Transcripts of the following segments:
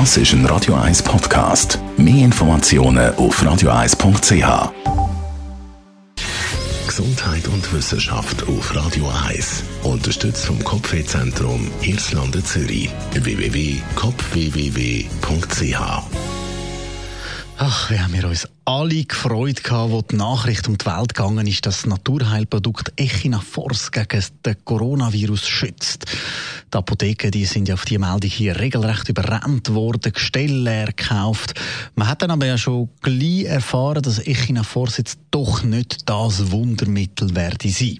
Das ist ein Radio 1 Podcast. Mehr Informationen auf radio1.ch. Gesundheit und Wissenschaft auf Radio 1. Unterstützt vom Kopfwehzentrum Irlande Zürich. www.kopfwww.ch Ach, wie haben wir uns alle gefreut gehabt, wo die Nachricht um die Welt gegangen ist, dass das Naturheilprodukt Echinafors gegen den Coronavirus schützt. Die Apotheken, die sind ja auf die Meldung hier regelrecht überrannt worden, Gestelle leer gekauft. Man hat dann aber ja schon gleich erfahren, dass Echinafors jetzt doch nicht das Wundermittel werde sein.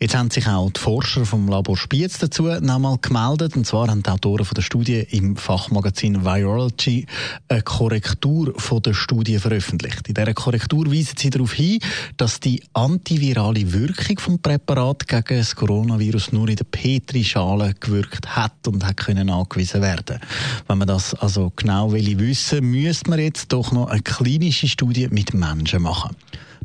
Jetzt haben sich auch die Forscher vom Labor Spiez dazu nochmal gemeldet. Und zwar haben die Autoren von der Studie im Fachmagazin Virology eine Korrektur von der Studie veröffentlicht. In dieser Korrektur weisen sie darauf hin, dass die antivirale Wirkung vom Präparat gegen das Coronavirus nur in der Petrischale gewirkt hat und hat können nachgewiesen werden. Wenn man das also genau will wissen, müsste man jetzt doch noch eine klinische Studie mit Menschen machen.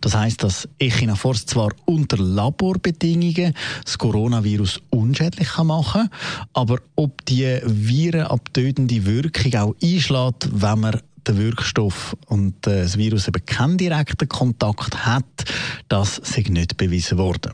Das heißt, dass Echinafors zwar unter Laborbedingungen das Coronavirus unschädlich machen kann, aber ob die virenabtötende Wirkung auch einschlägt, wenn man den Wirkstoff und äh, das Virus eben keinen direkten Kontakt hat, das ist nicht bewiesen worden.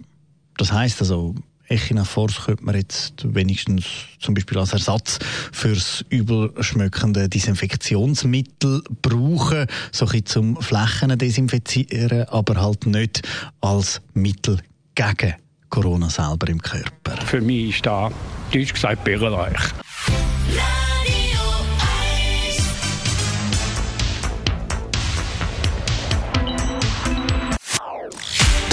Das heißt also, Echinafors könnte man jetzt wenigstens zum Beispiel als Ersatz fürs übelschmöckende Desinfektionsmittel brauchen, so ein zum Flächen desinfizieren, aber halt nicht als Mittel gegen Corona selber im Körper. Für mich ist da, deutsch gesagt, bärreich.